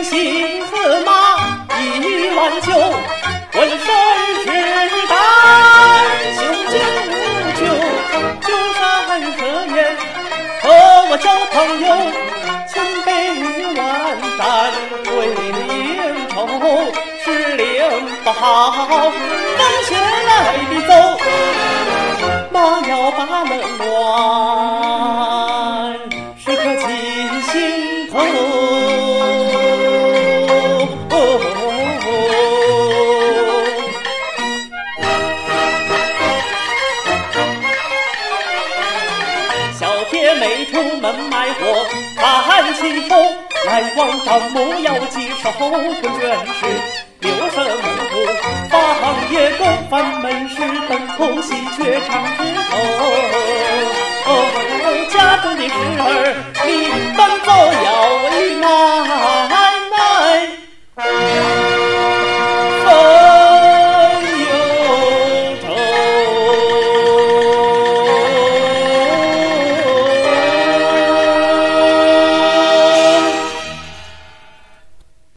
军心和马一万九，浑身是胆，胸襟无穷，就山涉野和我交朋友，千杯万盏对应酬，时令不好，放学来的走，马要把冷暖，时刻记心头。铁妹出门卖货，看起风，来往张目要记仇，规矩是六神无主，放野狗，翻门时登空，喜鹊唱枝头。